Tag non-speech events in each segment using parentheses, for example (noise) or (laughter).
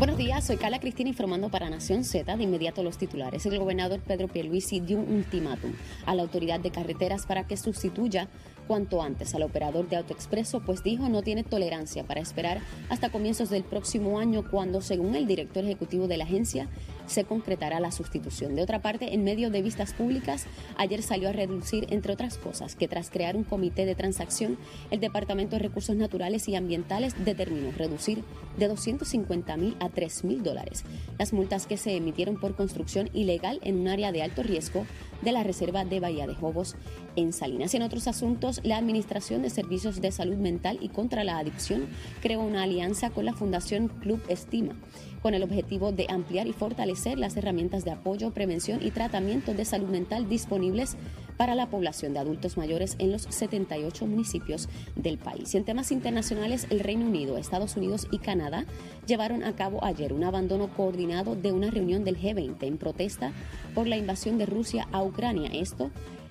Buenos días, soy Carla Cristina informando para Nación Z. De inmediato los titulares. El gobernador Pedro Pierluisi dio un ultimátum a la autoridad de carreteras para que sustituya cuanto antes al operador de AutoExpreso, pues dijo no tiene tolerancia para esperar hasta comienzos del próximo año cuando, según el director ejecutivo de la agencia, se concretará la sustitución. De otra parte, en medio de vistas públicas, ayer salió a reducir, entre otras cosas, que tras crear un comité de transacción, el Departamento de Recursos Naturales y Ambientales determinó reducir de 250 mil a 3 mil dólares las multas que se emitieron por construcción ilegal en un área de alto riesgo de la Reserva de Bahía de Jobos en Salinas. En otros asuntos, la Administración de Servicios de Salud Mental y contra la Adicción creó una alianza con la Fundación Club Estima con el objetivo de ampliar y fortalecer las herramientas de apoyo, prevención y tratamiento de salud mental disponibles para la población de adultos mayores en los 78 municipios del país. Y en temas internacionales, el Reino Unido, Estados Unidos y Canadá llevaron a cabo ayer un abandono coordinado de una reunión del G20 en protesta por la invasión de Rusia a Ucrania. Esto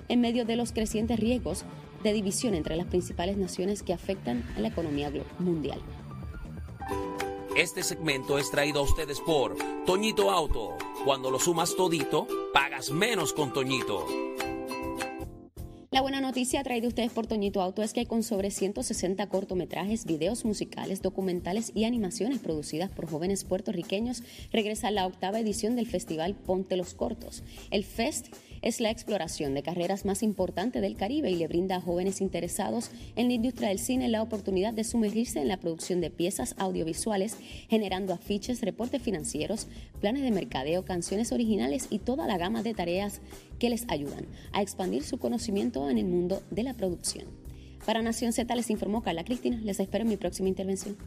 en medio de los crecientes riesgos de división entre las principales naciones que afectan a la economía mundial. Este segmento es traído a ustedes por Toñito Auto. Cuando lo sumas todito, pagas menos con Toñito. La buena noticia traída ustedes por Toñito Auto es que con sobre 160 cortometrajes, videos musicales, documentales y animaciones producidas por jóvenes puertorriqueños, regresa la octava edición del festival Ponte los Cortos. El Fest es la exploración de carreras más importante del Caribe y le brinda a jóvenes interesados en la industria del cine la oportunidad de sumergirse en la producción de piezas audiovisuales, generando afiches, reportes financieros, planes de mercadeo, canciones originales y toda la gama de tareas que les ayudan a expandir su conocimiento en el mundo de la producción. Para Nación Z les informó Carla Cristina. Les espero en mi próxima intervención.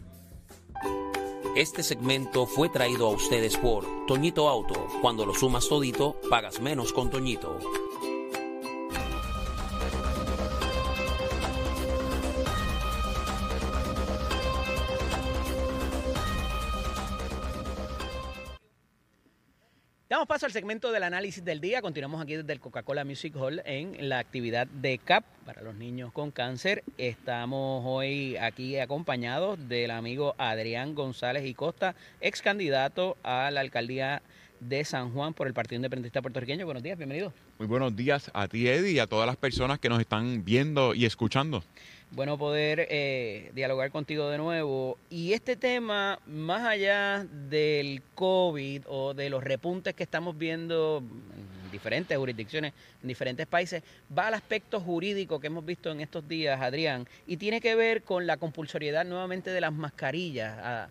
Este segmento fue traído a ustedes por Toñito Auto. Cuando lo sumas todito, pagas menos con Toñito. Damos paso al segmento del análisis del día. Continuamos aquí desde el Coca-Cola Music Hall en la actividad de CAP para los niños con cáncer. Estamos hoy aquí acompañados del amigo Adrián González y Costa, ex candidato a la alcaldía de San Juan por el Partido Independentista Puertorriqueño. Buenos días, bienvenido. Muy buenos días a ti, Eddie, y a todas las personas que nos están viendo y escuchando bueno poder eh, dialogar contigo de nuevo. Y este tema, más allá del COVID o de los repuntes que estamos viendo en diferentes jurisdicciones, en diferentes países, va al aspecto jurídico que hemos visto en estos días, Adrián, y tiene que ver con la compulsoriedad nuevamente de las mascarillas. A,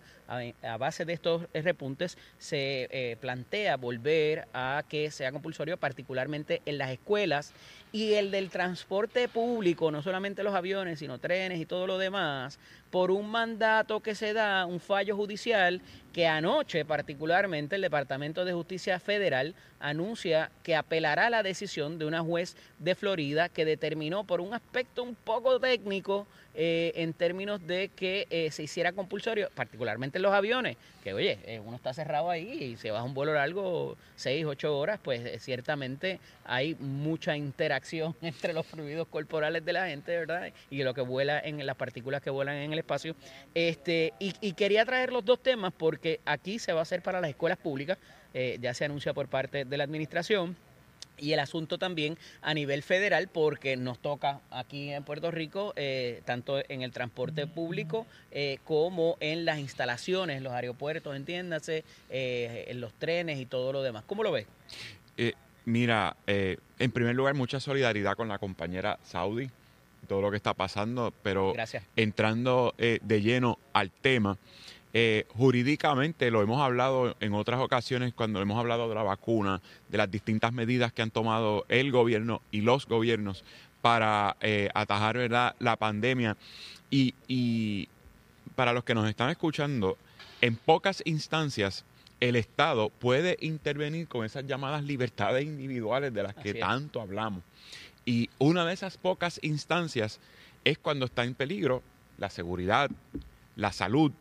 base de estos repuntes se eh, plantea volver a que sea compulsorio, particularmente en las escuelas y el del transporte público, no solamente los aviones, sino trenes y todo lo demás, por un mandato que se da, un fallo judicial que anoche particularmente el Departamento de Justicia Federal anuncia que apelará a la decisión de una juez de Florida que determinó por un aspecto un poco técnico eh, en términos de que eh, se hiciera compulsorio, particularmente en los aviones, que oye, eh, uno está cerrado ahí y se va un vuelo largo, seis, ocho horas, pues ciertamente hay mucha interacción (laughs) entre los fluidos corporales de la gente, ¿verdad? Y lo que vuela en las partículas que vuelan en el espacio. Este, y, y quería traer los dos temas porque aquí se va a hacer para las escuelas públicas, ya se anuncia por parte de la administración y el asunto también a nivel federal porque nos toca aquí en Puerto Rico eh, tanto en el transporte público eh, como en las instalaciones, los aeropuertos, entiéndase, eh, en los trenes y todo lo demás. ¿Cómo lo ves? mira, en primer lugar mucha solidaridad con la compañera Saudi, todo lo que está pasando, pero entrando de lleno al tema. Eh, jurídicamente lo hemos hablado en otras ocasiones cuando hemos hablado de la vacuna, de las distintas medidas que han tomado el gobierno y los gobiernos para eh, atajar ¿verdad? la pandemia. Y, y para los que nos están escuchando, en pocas instancias el Estado puede intervenir con esas llamadas libertades individuales de las que tanto hablamos. Y una de esas pocas instancias es cuando está en peligro la seguridad, la salud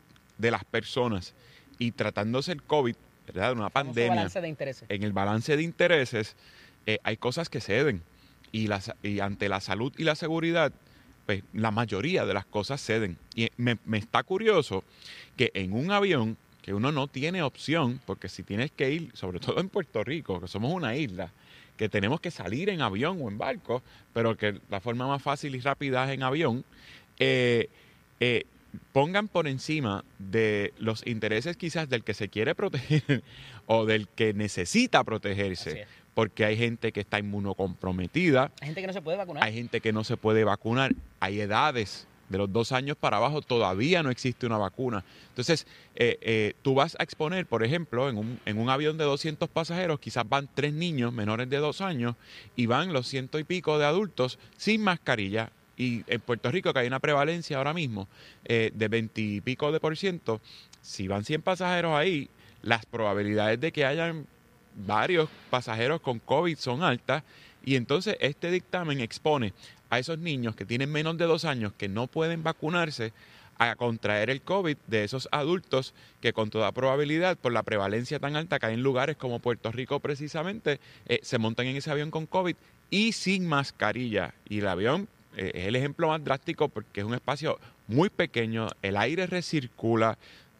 de las personas y tratándose el COVID, ¿verdad? Una pandemia. En el balance de intereses eh, hay cosas que ceden y, las, y ante la salud y la seguridad, pues la mayoría de las cosas ceden. Y me, me está curioso que en un avión que uno no tiene opción, porque si tienes que ir, sobre todo en Puerto Rico, que somos una isla, que tenemos que salir en avión o en barco, pero que la forma más fácil y rápida es en avión, eh, eh, pongan por encima de los intereses quizás del que se quiere proteger (laughs) o del que necesita protegerse. Porque hay gente que está inmunocomprometida. Hay gente que no se puede vacunar. Hay gente que no se puede vacunar. Hay edades de los dos años para abajo todavía no existe una vacuna. Entonces, eh, eh, tú vas a exponer, por ejemplo, en un, en un avión de 200 pasajeros, quizás van tres niños menores de dos años y van los ciento y pico de adultos sin mascarilla. Y en Puerto Rico, que hay una prevalencia ahora mismo eh, de 20 y pico de por ciento, si van 100 pasajeros ahí, las probabilidades de que hayan varios pasajeros con COVID son altas y entonces este dictamen expone a esos niños que tienen menos de dos años que no pueden vacunarse a contraer el COVID de esos adultos que con toda probabilidad, por la prevalencia tan alta que hay en lugares como Puerto Rico precisamente, eh, se montan en ese avión con COVID y sin mascarilla. Y el avión eh, es el ejemplo más drástico porque es un espacio muy pequeño, el aire recircula,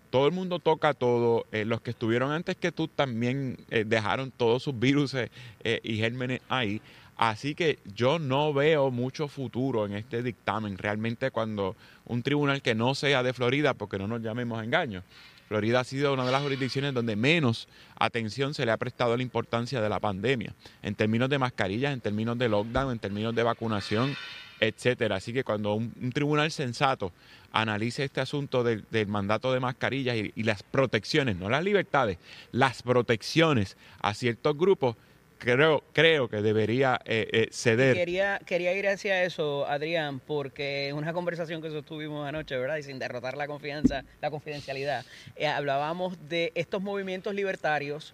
todo el mundo toca todo. Eh, los que estuvieron antes que tú también dejaron todos sus virus y gérmenes ahí. Así que yo no veo mucho futuro en este dictamen. Realmente cuando un tribunal que no sea de Florida, porque no nos llamemos engaños, Florida ha sido una de las jurisdicciones donde menos atención se le ha prestado a la importancia de la pandemia, en términos de mascarillas, en términos de lockdown, en términos de vacunación, etcétera. Así que cuando un, tribunal sensato analice este asunto del, mandato de mascarillas y, las protecciones, no las libertades, las protecciones a ciertos grupos, creo, creo que debería eh, eh, ceder. Quería, quería ir hacia eso, Adrián, porque una conversación que sostuvimos anoche, ¿verdad? Y sin derrotar la confianza, la confidencialidad, eh, hablábamos de estos movimientos libertarios,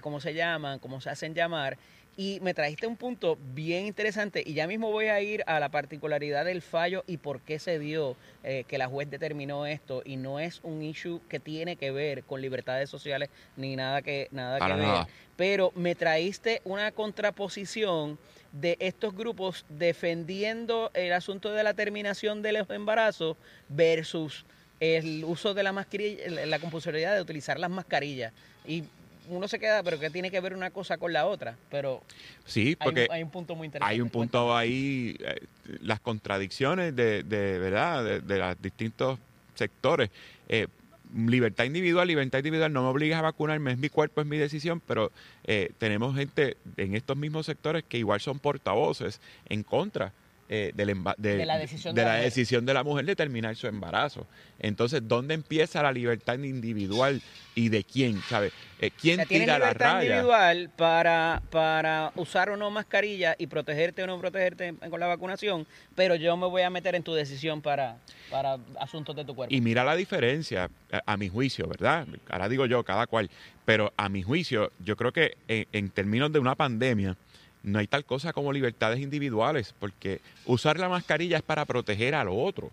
como se llaman, como se hacen llamar, y me trajiste un punto bien interesante y ya mismo voy a ir a la particularidad del fallo y por qué se dio eh, que la juez determinó esto y no es un issue que tiene que ver con libertades sociales ni nada que nada que ver. Pero me traíste una contraposición de estos grupos defendiendo el asunto de la terminación de los embarazos versus el uso de la mascarilla, la compulsoriedad de utilizar las mascarillas. Y uno se queda, pero que tiene que ver una cosa con la otra. Pero sí, porque hay, un punto muy interesante. Hay un punto ahí, eh, las contradicciones de, de verdad, de, los distintos sectores. Eh, libertad individual, libertad individual, no me obligas a vacunarme, es mi cuerpo, es mi decisión, pero eh, tenemos gente en estos mismos sectores que igual son portavoces en contra eh, de, la, decisión de, la, decisión de la mujer de terminar su embarazo. Entonces, ¿dónde empieza la libertad individual y de quién? ¿Sabe? Eh, ¿Quién tira la raya? individual para, para usar o no mascarilla y protegerte o no protegerte con la vacunación, pero yo me voy a meter en tu decisión para, para asuntos de tu cuerpo. Y mira la diferencia, a, mi juicio, ¿verdad? Ahora digo yo, cada cual, pero a mi juicio, yo creo que en términos de una pandemia, no hay tal cosa como libertades individuales, porque usar la mascarilla es para proteger al otro.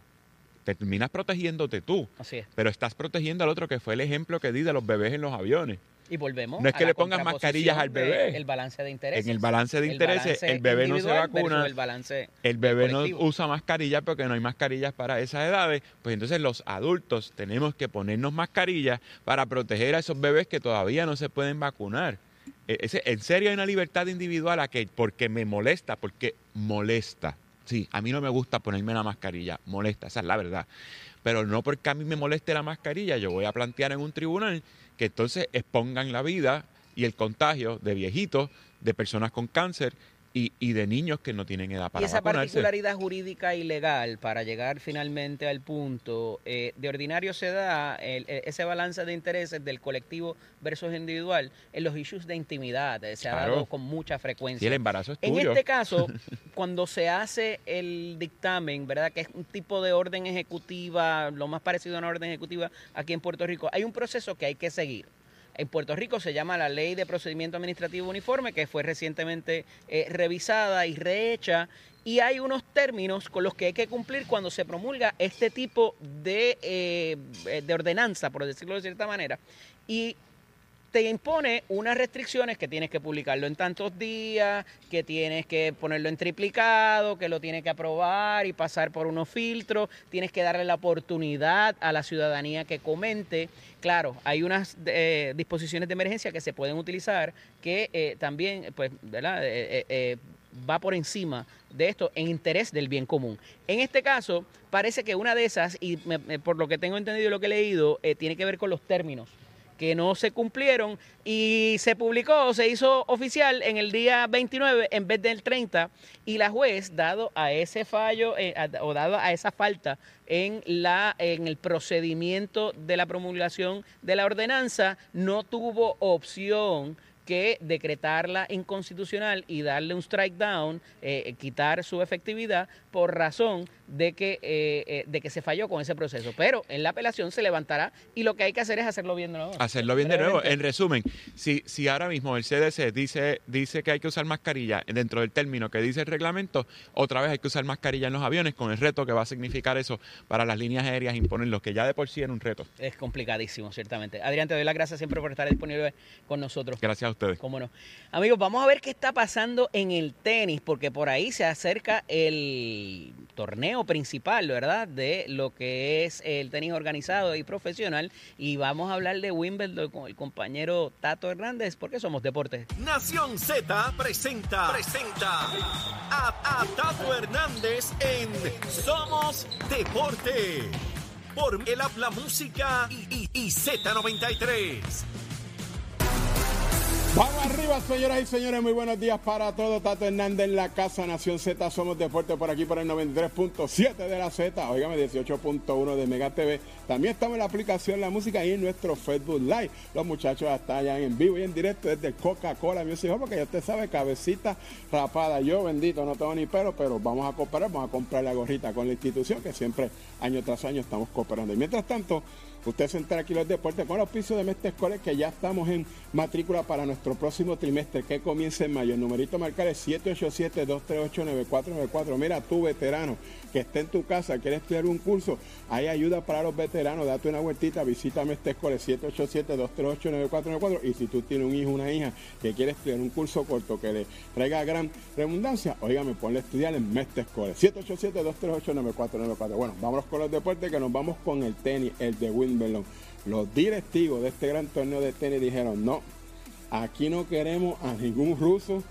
Te terminas protegiéndote tú, Así es. pero estás protegiendo al otro, que fue el ejemplo que di de los bebés en los aviones. Y volvemos. No es que le pongas mascarillas al bebé. El balance de intereses. En el balance de intereses, el, bebé no se vacuna. El, balance el bebé no usa mascarilla porque no hay mascarillas para esas edades. Pues entonces los adultos tenemos que ponernos mascarillas para proteger a esos bebés que todavía no se pueden vacunar. E, en serio hay una libertad individual a que porque me molesta, porque molesta. Sí, a mí no me gusta ponerme la mascarilla, molesta, esa es la verdad. Pero no porque a mí me moleste la mascarilla, yo voy a plantear en un tribunal que entonces expongan la vida y el contagio de viejitos, de personas con cáncer y, de niños que no tienen edad para Y esa particularidad jurídica y legal, para llegar finalmente al punto, eh, de ordinario se da ese balance de intereses del colectivo versus individual en los issues de intimidad, eh, se ha dado con mucha frecuencia. Y el embarazo es tuyo. En este caso, (laughs) cuando se hace el dictamen, ¿verdad? Que es un tipo de orden ejecutiva, lo más parecido a una orden ejecutiva aquí en Puerto Rico, hay un proceso que hay que seguir. En Puerto Rico se llama la Ley de Procedimiento Administrativo Uniforme, que fue recientemente eh, revisada y rehecha. Y hay unos términos con los que hay que cumplir cuando se promulga este tipo de, eh, de ordenanza, por decirlo de cierta manera. Y te impone unas restricciones que tienes que publicarlo en tantos días, que tienes que ponerlo en triplicado, que lo tienes que aprobar y pasar por unos filtros, tienes que darle la oportunidad a la ciudadanía que comente. Claro, hay unas eh, disposiciones de emergencia que se pueden utilizar que eh, también, pues, ¿verdad? Eh, va por encima de esto en interés del bien común. En este caso, parece que una de esas, y por lo que tengo entendido y lo que he leído, tiene que ver con los términos que no se cumplieron y se publicó, se hizo oficial en el día 29 en vez del 30 y la juez, dado a ese fallo eh, o dado a esa falta en, la, en el procedimiento de la promulgación de la ordenanza, no tuvo opción que decretarla inconstitucional y darle un strike down, eh, quitar su efectividad por razón de que, eh, eh, de que se falló con ese proceso. Pero en la apelación se levantará y lo que hay que hacer es hacerlo bien de nuevo. Hacerlo bien de nuevo. En resumen, si, si ahora mismo el CDC dice, dice que hay que usar mascarilla dentro del término que dice el reglamento, otra vez hay que usar mascarilla en los aviones con el reto que va a significar eso para las líneas aéreas imponen lo que ya de por sí era un reto. Es complicadísimo, ciertamente. Adrián, te doy las gracias siempre por estar disponible con nosotros. Gracias a ustedes. Cómo no. Amigos, vamos a ver qué está pasando en el tenis, porque por ahí se acerca el torneo principal, ¿verdad? De lo que es el tenis organizado y profesional. Y vamos a hablar de Wimbledon con el compañero Tato Hernández, porque somos deportes. Nación Z presenta, presenta a, Tato Hernández en Somos Deporte. Por el Habla Música y, y Z93. Vamos arriba, señoras y señores. Muy buenos días para todos. Tato Hernández en la Casa Nación Z. Somos Deporte por aquí por el 93.7 de la Z. Óigame, 18.1 de Mega TV. También estamos en la aplicación La Música y en nuestro Facebook Live. Los muchachos hasta allá en vivo y en directo desde Coca-Cola Music Hall, porque ya usted sabe, cabecita rapada. Yo, bendito, no tengo ni pelo, pero vamos a cooperar. Vamos a comprar la gorrita con la institución que siempre, año tras año, estamos cooperando. Y mientras tanto, Usted se entera aquí los deportes con los pisos de Mestre Escoles que ya estamos en matrícula para nuestro próximo trimestre que comienza en mayo. El numerito marcar es 787-238-9494. Mira, tú veterano que esté en tu casa, quieres estudiar un curso, hay ayuda para los veteranos, date una vueltita, visítame este escuela 787-238-9494 y si tú tienes un hijo una hija que quiere estudiar un curso corto que le traiga gran redundancia, oígame, ponle a estudiar en Mestre Escoles 787-238-9494. Bueno, vámonos con los deportes que nos vamos con el tenis, el de Wind los directivos de este gran torneo de tenis dijeron, no, aquí no queremos a ningún ruso,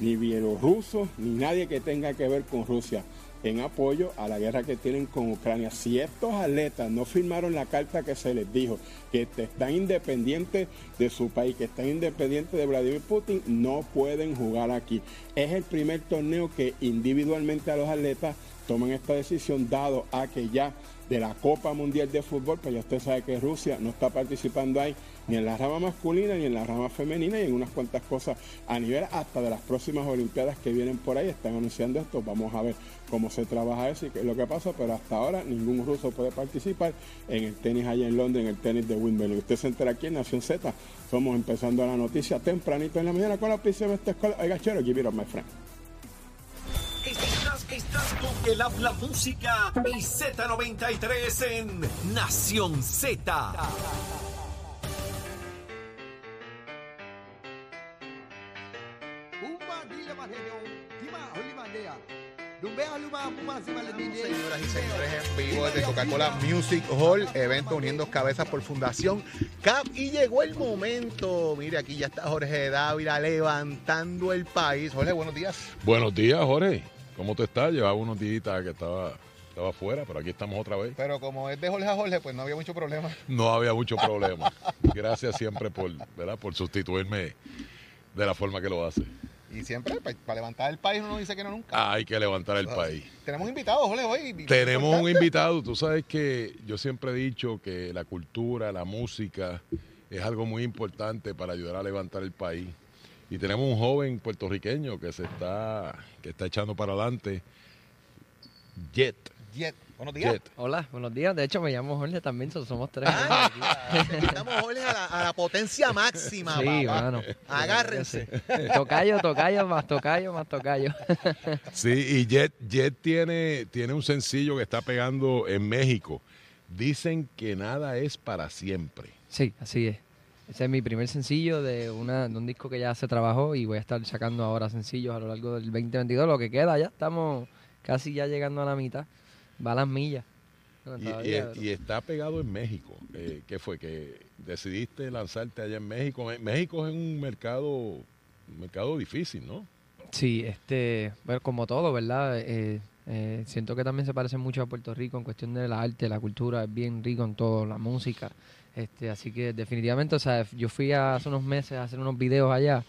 ni bielorruso, ni nadie que tenga que ver con Rusia en apoyo a la guerra que tienen con Ucrania. Si estos atletas no firmaron la carta que se les dijo, que están independientes de su país, que están independientes de Vladimir Putin, no pueden jugar aquí. Es el primer torneo que individualmente a los atletas toman esta decisión, dado a que ya de la Copa Mundial de Fútbol, pues ya usted sabe que Rusia no está participando ahí ni en la rama masculina ni en la rama femenina y en unas cuantas cosas a nivel hasta de las próximas Olimpiadas que vienen por ahí, están anunciando esto, vamos a ver cómo se trabaja eso y qué es lo que pasa, pero hasta ahora ningún ruso puede participar en el tenis allá en Londres, en el tenis de Wimbledon. Usted se entera aquí en Nación Z, somos empezando la noticia tempranito en la mañana con la prisión de esta escuela. Oiga, chero, give it up, my friend. Estás con el habla música y Z93 en Nación Z. Señoras y señores, en vivo desde Coca-Cola Music Hall, evento Uniendo Cabezas por Fundación CAP. Y llegó el momento. Mire, aquí ya está Jorge Dávila levantando el país. Jorge, buenos días. Buenos días, Jorge. ¿Cómo tú estás? Llevaba unos días que estaba estaba afuera, pero aquí estamos otra vez. Pero como es de Jorge a Jorge, pues no había mucho problema. No había mucho problema. Gracias siempre por, ¿verdad? por sustituirme de la forma que lo hace. Y siempre, pues, para, levantar el país, uno dice que no nunca. Hay que levantar el país. Tenemos invitados, Jorge, hoy. Tenemos un invitado. Tú sabes que yo siempre he dicho que la cultura, la música, es algo muy importante para ayudar a levantar el país. Y tenemos un joven puertorriqueño que se está, que está echando para adelante. Jet. Jet. Buenos días. Hola, buenos días. De hecho, me llamo Jorge también, somos tres. Ah, estamos Jorge a la, potencia máxima. Sí, bueno. Agárrense. Tocayo, tocayo, más tocayo, más tocayo. sí, y Jet, Jet tiene, tiene un sencillo que está pegando en México. Dicen que nada es para siempre. Sí, así es. Ese es mi primer sencillo de, una, de un disco que ya se trabajó y voy a estar sacando ahora sencillos a lo largo del 2022. Lo que queda, ya estamos casi ya llegando a la mitad. Va a las millas. y, está pegado en México. Eh, ¿Qué fue? ¿Que decidiste lanzarte allá en México? México es un mercado, un mercado difícil, ¿no? Sí, este, bueno, como todo, ¿verdad? Eh, eh, siento que también se parece mucho a Puerto Rico en cuestión de la arte, la cultura, es bien rico en todo, la música. Este, así que definitivamente, o sea, yo fui hace unos meses a hacer unos videos allá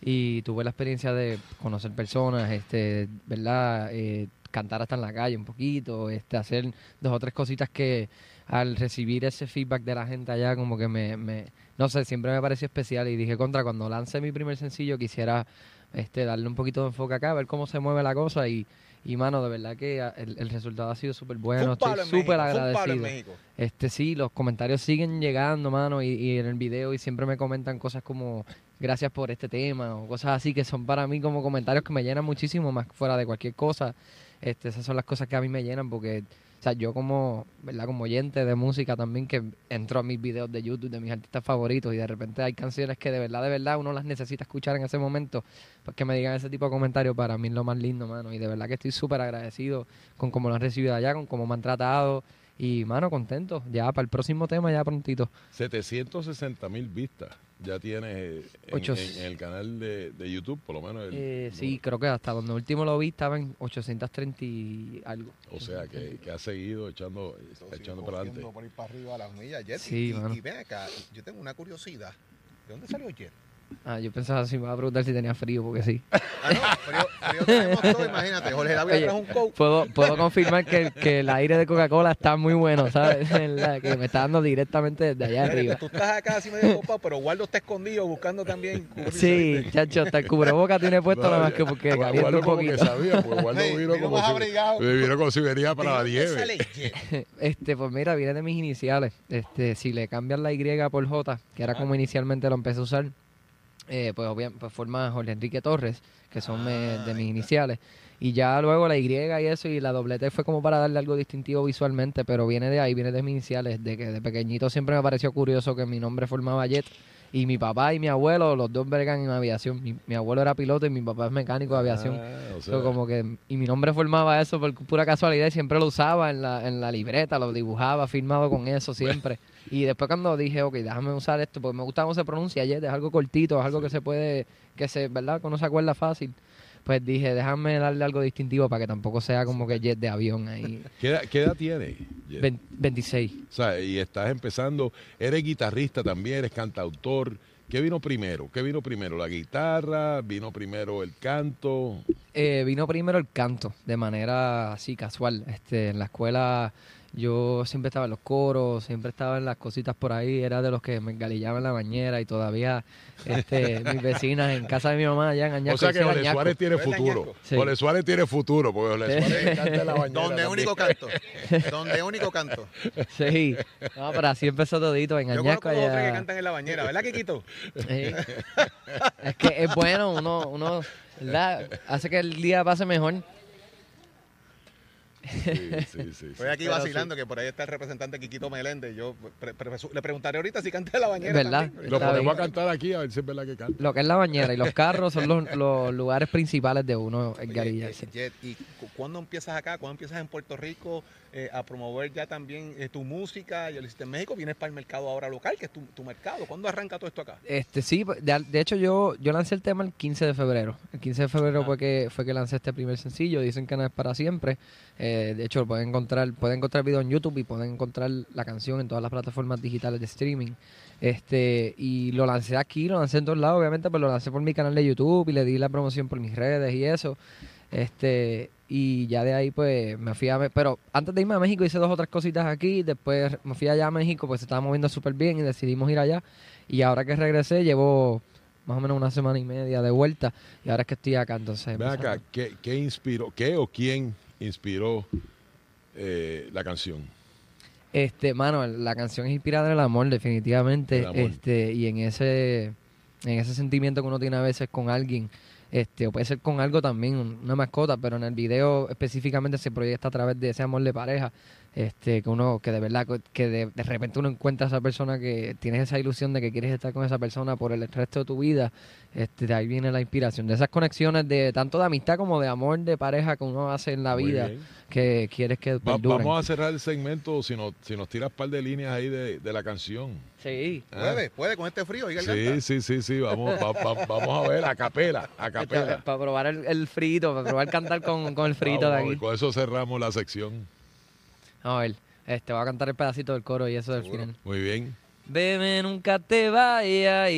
y tuve la experiencia de conocer personas, este, ¿verdad? Eh, cantar hasta en la calle un poquito, este, hacer dos o tres cositas que al recibir ese feedback de la gente allá como que me, me no sé, siempre me pareció especial y dije contra cuando lance mi primer sencillo quisiera este, darle un poquito de enfoque acá, ver cómo se mueve la cosa y, y mano, de verdad que el, resultado ha sido súper bueno, estoy súper agradecido. Este sí, los comentarios siguen llegando, mano, y, en el video y siempre me comentan cosas como gracias por este tema o cosas así que son para mí como comentarios que me llenan muchísimo más fuera de cualquier cosa. Este, esas son las cosas que a mí me llenan porque sea, yo como, ¿verdad? Como oyente de música también que entro a mis videos de YouTube de mis artistas favoritos y de repente hay canciones que de verdad, de verdad uno las necesita escuchar en ese momento, pues que me digan ese tipo de comentarios para mí es lo más lindo, mano. Y de verdad que estoy súper agradecido con cómo lo han recibido allá, con cómo me han tratado. Y, mano, contento. Ya para el próximo tema, ya prontito. 760 mil vistas ya tiene en, el canal de, YouTube, por lo menos. Eh, sí, creo que hasta donde último lo vi estaba en 830 y algo. O sea, que, ha seguido echando, echando para adelante. por ir para arriba a las millas, Sí, y, y, ven acá, yo tengo una curiosidad. ¿De dónde salió Jet? Ah, yo pensaba si me iba a preguntar si tenía frío, porque sí. Ah, no, frío, frío todo, imagínate. Jorge David trajo un coke. Puedo, puedo confirmar que, que el aire de Coca-Cola está muy bueno, ¿sabes? (laughs) que me está dando directamente desde allá arriba. Tú estás acá así medio copado, pero Waldo está escondido buscando también Sí, chacho, hasta el cubreboca tiene puesto nada más que porque calienta un poquito. Como que sabía, pues Waldo vino, como si, vino como si venía para la nieve. (laughs) Este, pues mira, viene de mis iniciales. Este, si le cambian la Y por J, que era como inicialmente lo empecé a usar, eh, pues, pues forma Jorge Enrique Torres, que son de mis iniciales. Y ya luego la Y y eso y la doble T fue como para darle algo distintivo visualmente, pero viene de ahí, viene de mis iniciales, de que de pequeñito siempre me pareció curioso que mi nombre formaba Jet. Y mi papá y mi abuelo, los dos vergan en aviación. Mi, abuelo era piloto y mi papá es mecánico de aviación. Ah, como que, y mi nombre formaba eso por pura casualidad y siempre lo usaba en la, en la libreta, lo dibujaba, firmado con eso siempre. Y después cuando dije, ok, déjame usar esto, porque me gusta cómo se pronuncia Jet, es algo cortito, es algo que se puede, que se, ¿verdad? Que uno se acuerda fácil. Pues dije, déjame darle algo distintivo para que tampoco sea como que jet de avión ahí. ¿Qué edad, qué edad tienes? 26. O sea, y estás empezando, eres guitarrista también, eres cantautor. ¿Qué vino primero? ¿Qué vino primero? ¿La guitarra? ¿Vino primero el canto? Eh, vino primero el canto, de manera así casual. Este, en la escuela yo siempre estaba en los coros, siempre estaba en las cositas por ahí, era de los que me engalillaban en la bañera y todavía este, (laughs) mis vecinas en casa de mi mamá allá en Añasco. O sea que Ole Suárez tiene futuro. Sí. Suárez tiene futuro, porque Ole Suárez canta en la bañera. Donde único canto. (laughs) Donde único canto. Sí. No, pero así empezó todito en Añasco. Yo allá. que cantan en la bañera, ¿verdad, Kikito? Sí. es que es bueno, uno, uno ¿verdad? hace que el día pase mejor. Estoy aquí vacilando que por ahí está el representante Quiquito Meléndez. Yo le preguntaré ahorita si canta la bañera. ¿Verdad? Lo podemos a cantar aquí a ver si es verdad que canta. Lo que es la bañera y los carros son los, lugares principales de uno en Garilla. Eh, ¿Y cuándo empiezas acá? ¿Cuándo empiezas en Puerto Rico eh, a promover ya también eh, tu música? Y lo hiciste en México, vienes para el mercado ahora local, que es tu, mercado. ¿Cuándo arranca todo esto acá? Este Sí, de, de, hecho yo, yo lancé el tema el 15 de febrero. El 15 de febrero fue, que, fue que lancé este primer sencillo. Dicen que no es para siempre. Eh, de hecho, pueden encontrar, pueden encontrar video en YouTube y pueden encontrar la canción en todas las plataformas digitales de streaming. Este, y lo lancé aquí, lo lancé en todos lados, obviamente, pero lo lancé por mi canal de YouTube y le di la promoción por mis redes y eso. Este, y ya de ahí pues me fui a pero antes de irme a México hice dos o tres cositas aquí, después me fui allá a México, pues se estaba moviendo súper bien y decidimos ir allá. Y ahora que regresé llevo más o menos una semana y media de vuelta y ahora es que estoy acá entonces. Ven acá, ¿qué, ¿qué, inspiró, qué o quién inspiró eh, la canción? Este, mano, la canción es inspirada en el amor, definitivamente. Este, y en ese, en ese sentimiento que uno tiene a veces con alguien, este, o puede ser con algo también, una mascota, pero en el video específicamente se proyecta a través de ese amor de pareja. Este, que uno, que de verdad, que de, repente uno encuentra a esa persona que tienes esa ilusión de que quieres estar con esa persona por el resto de tu vida, este, de ahí viene la inspiración, de esas conexiones de tanto de amistad como de amor, de pareja que uno hace en la vida, que quieres que Vamos a cerrar el segmento si nos, si nos tiras un par de líneas ahí de, la canción. Sí. Ah. Puede, puede con este frío. Sí, sí, sí, sí, vamos, vamos a ver, a capela, a capela. Para, probar el, frito, para probar cantar con, con el frito de aquí. con eso cerramos la sección. A ver, este, va a cantar el pedacito del coro y eso del final. Muy bien. Bebe, nunca te vayas,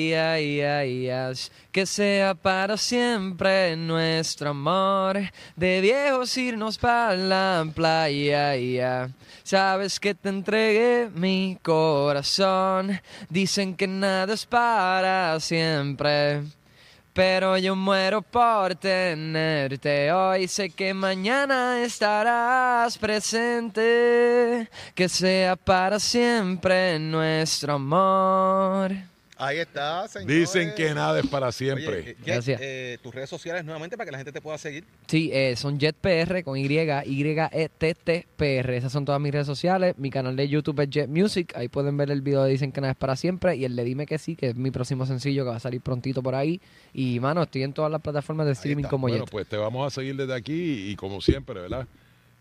que sea para siempre nuestro amor. De viejos irnos para la playa, sabes que te entregué mi corazón. Dicen que nada es para siempre. Pero yo muero por tenerte hoy, sé que mañana estarás presente, que sea para siempre nuestro amor. Ahí está, señor. Dicen que nada es para siempre. Eh, Gracias. Eh, tus redes sociales nuevamente para que la gente te pueda seguir. Sí, eh, son JetPR con Y, Y-E-T-T-P-R. Esas son todas mis redes sociales. Mi canal de YouTube es Jet Music. Ahí pueden ver el video de Dicen que nada es para siempre. Y el de Dime que sí, que es mi próximo sencillo que va a salir prontito por ahí. Y, mano, estoy en todas las plataformas de streaming como Bueno, pues te vamos a seguir desde aquí y, como siempre, ¿verdad?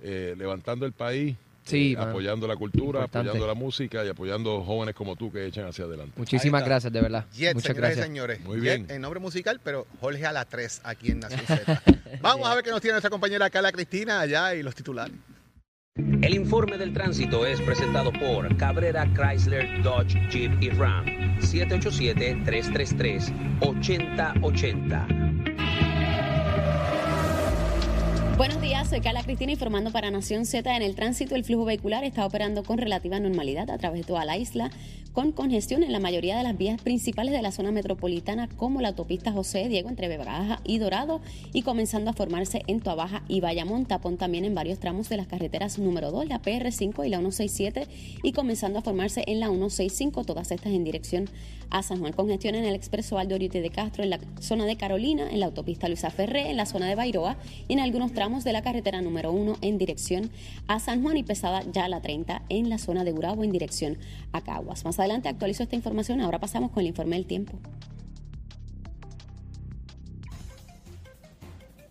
levantando el país Sí, apoyando la cultura, apoyando la música y apoyando jóvenes como tú que echan hacia adelante. Muchísimas gracias, de verdad. Muchas gracias. señores. Muy bien. en nombre musical, pero Jorge a la 3 aquí en Nación Z. (laughs) Vamos a ver qué nos tiene nuestra compañera Carla Cristina allá y los titulares. El informe del tránsito es presentado por Cabrera Chrysler Dodge Jeep y Ram 787-333-8080. Buenos días, soy Carla Cristina informando para Nación Z. En el tránsito, el flujo vehicular está operando con relativa normalidad a través de toda la isla con congestión en la mayoría de las vías principales de la zona metropolitana, como la autopista José Diego entre Bebraja y Dorado, y comenzando a formarse en Tuabaja y Bayamón. Tapón también en varios tramos de las carreteras número 2, la PR5 y la 167, y comenzando a formarse en la 165, todas estas en dirección a San Juan. Congestión en el expreso Aldo Oriute de Castro, en la zona de Carolina, en la autopista Luisa Ferré, en la zona de Bairoa y en algunos tramos de la carretera número 1 en dirección a San Juan y pesada ya la 30 en la zona de Urabo en dirección a Caguas. Más adelante actualizo esta información. Ahora pasamos con el informe del tiempo.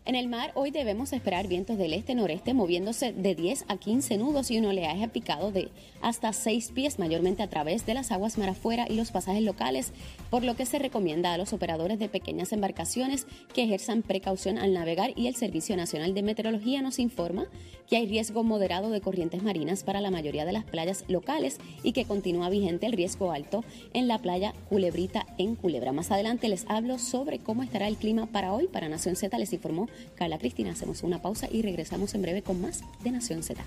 En el mar hoy debemos esperar vientos del este-noreste moviéndose de 10 a 15 nudos y un oleaje picado de hasta 6 pies, mayormente a través de las aguas mar afuera y los pasajes locales, por lo que se recomienda a los operadores de pequeñas embarcaciones que ejerzan precaución al navegar y el Servicio Nacional de Meteorología nos informa que hay riesgo moderado de corrientes marinas para la mayoría de las playas locales y que continúa vigente el riesgo alto en la playa Culebrita en Culebra. Más adelante les hablo sobre cómo estará el clima para hoy. Para Nación Z les informó Carla Cristina. Hacemos una pausa y regresamos en breve con más de Nación Z.